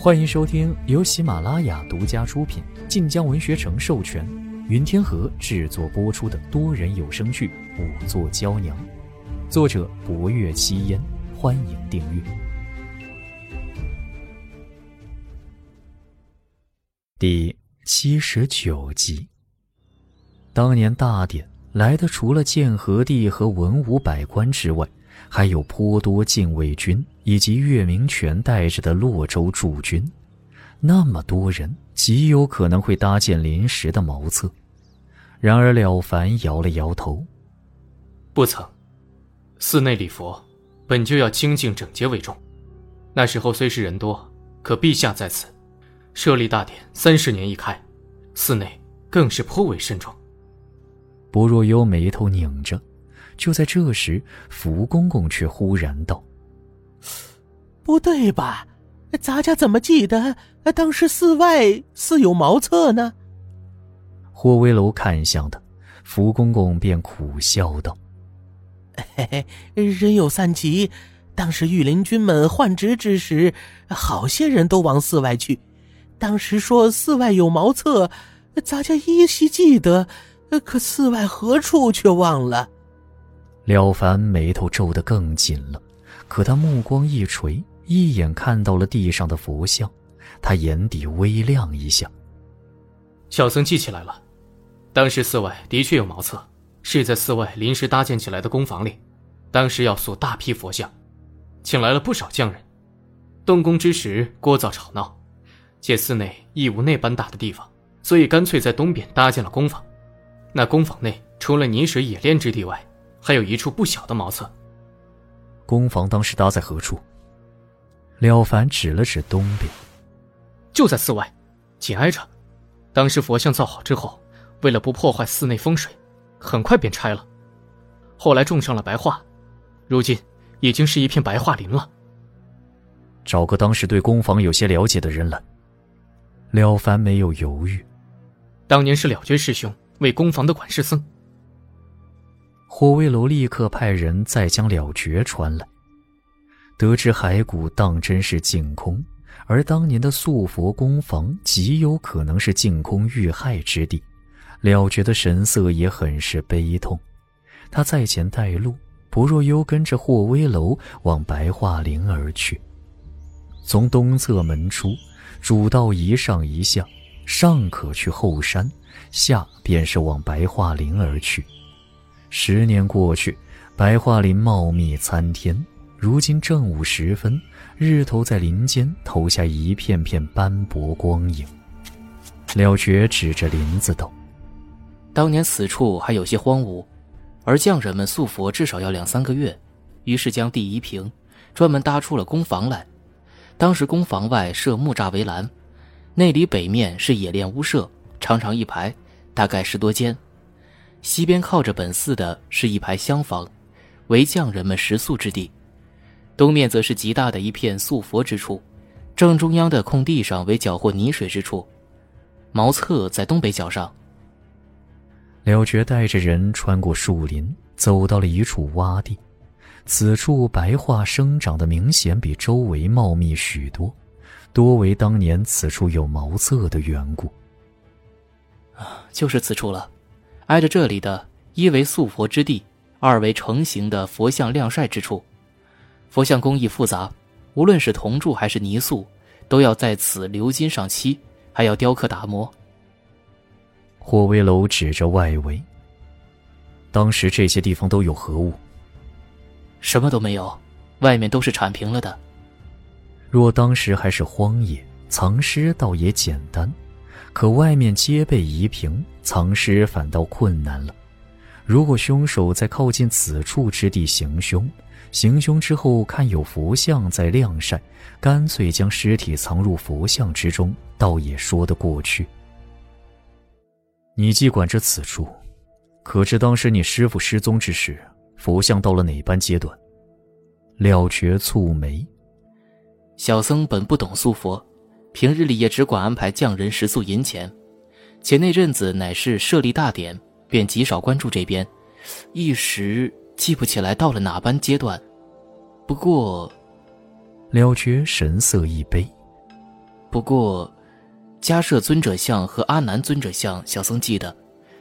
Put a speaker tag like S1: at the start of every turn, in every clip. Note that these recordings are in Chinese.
S1: 欢迎收听由喜马拉雅独家出品、晋江文学城授权、云天河制作播出的多人有声剧《五座娇娘》，作者：博月七烟。欢迎订阅。第七十九集。当年大典来的，除了建和帝和文武百官之外，还有颇多禁卫军以及岳明权带着的洛州驻军。那么多人，极有可能会搭建临时的茅厕。然而了凡摇了摇头：“
S2: 不曾，寺内礼佛。”本就要清净整洁为重，那时候虽是人多，可陛下在此，设立大典三十年一开，寺内更是颇为慎重。
S1: 薄若幽眉头拧着，就在这时，福公公却忽然道：“
S3: 不对吧？咱家怎么记得当时寺外似有茅厕呢？”
S1: 霍威楼看向他，福公公便苦笑道。
S3: 嘿嘿，人有三急。当时御林军们换职之时，好些人都往寺外去。当时说寺外有茅厕，咱家依稀记得，可寺外何处却忘了。
S1: 了凡眉头皱得更紧了，可他目光一垂，一眼看到了地上的佛像，他眼底微亮一下。
S2: 小僧记起来了，当时寺外的确有茅厕。是在寺外临时搭建起来的工房里，当时要塑大批佛像，请来了不少匠人。动工之时，聒噪吵闹，见寺内亦无那般大的地方，所以干脆在东边搭建了工房。那工房内除了泥水冶炼之地外，还有一处不小的茅厕。
S1: 工房当时搭在何处？了凡指了指东边，
S2: 就在寺外，紧挨着。当时佛像造好之后，为了不破坏寺内风水。很快便拆了，后来种上了白桦，如今已经是一片白桦林了。
S1: 找个当时对工房有些了解的人来。了凡没有犹豫，
S2: 当年是了觉师兄为工房的管事僧。
S1: 霍威楼立刻派人再将了觉传来。得知骸骨当真是净空，而当年的素佛工房极有可能是净空遇害之地。了觉的神色也很是悲痛，他在前带路，不若幽跟着霍威楼往白桦林而去。从东侧门出，主道一上一下，上可去后山，下便是往白桦林而去。十年过去，白桦林茂密参天，如今正午时分，日头在林间投下一片片斑驳光影。了觉指着林子道。
S4: 当年此处还有些荒芜，而匠人们塑佛至少要两三个月，于是将地移平，专门搭出了工房来。当时工房外设木栅围栏，内里北面是冶炼屋舍，长长一排，大概十多间。西边靠着本寺的是一排厢房，为匠人们食宿之地。东面则是极大的一片塑佛之处，正中央的空地上为缴获泥水之处。茅厕在东北角上。
S1: 了觉带着人穿过树林，走到了一处洼地。此处白桦生长的明显比周围茂密许多，多为当年此处有茅厕的缘故。
S4: 啊，就是此处了。挨着这里的，一为塑佛之地，二为成型的佛像晾晒之处。佛像工艺复杂，无论是铜铸还是泥塑，都要在此鎏金上漆，还要雕刻打磨。
S1: 霍威楼指着外围。当时这些地方都有何物？
S4: 什么都没有，外面都是铲平了的。
S1: 若当时还是荒野，藏尸倒也简单，可外面皆被夷平，藏尸反倒困难了。如果凶手在靠近此处之地行凶，行凶之后看有佛像在晾晒，干脆将尸体藏入佛像之中，倒也说得过去。你既管着此处，可知当时你师傅失踪之时，佛像到了哪般阶段？了觉蹙眉。
S4: 小僧本不懂塑佛，平日里也只管安排匠人食宿银钱，且那阵子乃是设立大典，便极少关注这边，一时记不起来到了哪般阶段。不过，
S1: 了觉神色一悲。
S4: 不过，迦摄尊者像和阿难尊者像，小僧记得，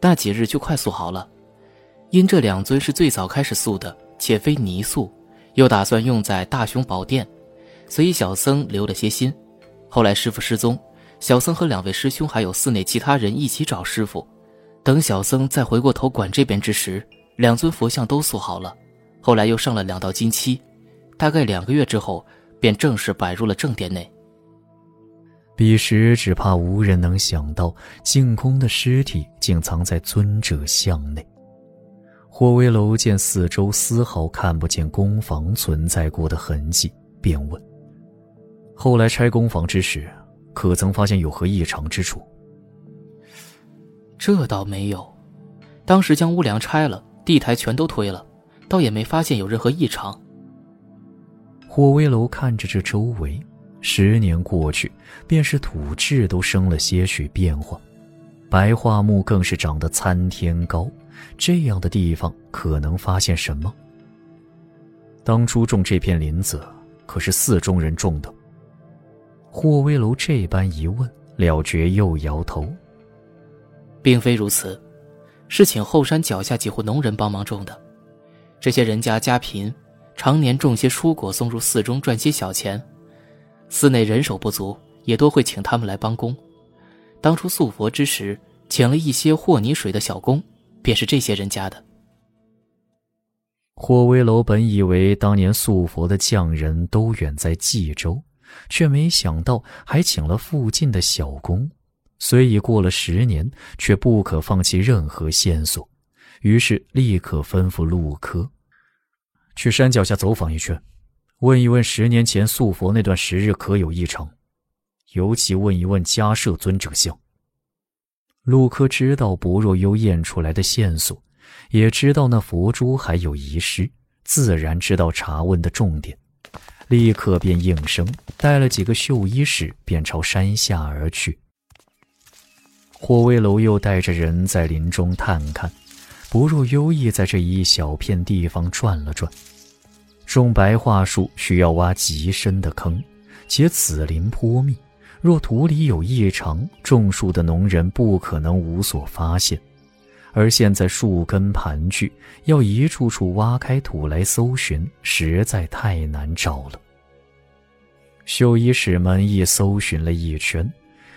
S4: 那几日就快速好了。因这两尊是最早开始塑的，且非泥塑，又打算用在大雄宝殿，所以小僧留了些心。后来师傅失踪，小僧和两位师兄还有寺内其他人一起找师傅。等小僧再回过头管这边之时，两尊佛像都塑好了。后来又上了两道金漆，大概两个月之后，便正式摆入了正殿内。
S1: 彼时只怕无人能想到，净空的尸体竟藏在尊者像内。霍威楼见四周丝毫看不见工房存在过的痕迹，便问：“后来拆工房之时，可曾发现有何异常之处？”
S4: 这倒没有，当时将屋梁拆了，地台全都推了，倒也没发现有任何异常。
S1: 霍威楼看着这周围，十年过去，便是土质都生了些许变化，白桦木更是长得参天高。这样的地方可能发现什么？当初种这片林子，可是寺中人种的。霍威楼这般一问，了觉又摇头，
S4: 并非如此，是请后山脚下几户农人帮忙种的。这些人家家贫，常年种些蔬果送入寺中赚些小钱，寺内人手不足，也多会请他们来帮工。当初塑佛之时，请了一些和泥水的小工。便是这些人家的。
S1: 霍威楼本以为当年塑佛的匠人都远在冀州，却没想到还请了附近的小工。虽已过了十年，却不可放弃任何线索，于是立刻吩咐陆科去山脚下走访一圈，问一问十年前塑佛那段时日可有异常，尤其问一问迦舍尊者像。陆科知道薄若幽验出来的线索，也知道那佛珠还有遗失，自然知道查问的重点，立刻便应声带了几个绣衣使，便朝山下而去。霍威楼又带着人在林中探看，不若幽亦在这一小片地方转了转。种白桦树需要挖极深的坑，且此林颇密。若土里有异常，种树的农人不可能无所发现。而现在树根盘踞，要一处处挖开土来搜寻，实在太难找了。绣衣使们亦搜寻了一圈，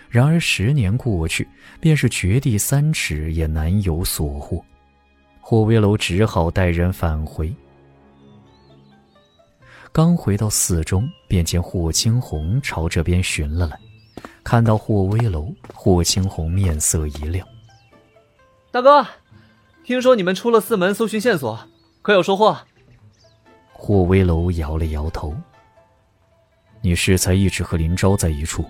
S1: 然而十年过去，便是掘地三尺也难有所获。霍威楼只好带人返回。刚回到寺中，便见霍青红朝这边寻了来。看到霍威楼，霍青红面色一亮。
S5: 大哥，听说你们出了寺门搜寻线索，可有收获？
S1: 霍威楼摇了摇头。你适才一直和林昭在一处。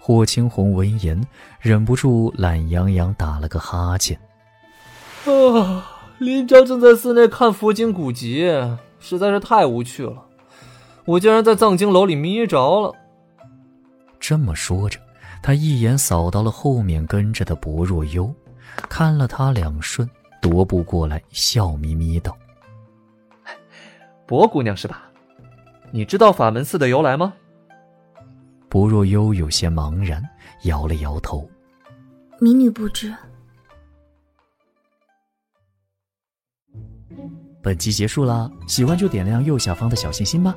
S1: 霍青红闻言，忍不住懒洋洋打了个哈欠。
S5: 啊，林昭正在寺内看佛经古籍，实在是太无趣了。我竟然在藏经楼里迷着了。
S1: 这么说着，他一眼扫到了后面跟着的薄若幽，看了他两瞬，踱步过来，笑眯眯道：“
S5: 薄姑娘是吧？你知道法门寺的由来吗？”
S1: 薄若幽有些茫然，摇了摇头：“
S6: 民女不知。”
S1: 本集结束啦，喜欢就点亮右下方的小心心吧。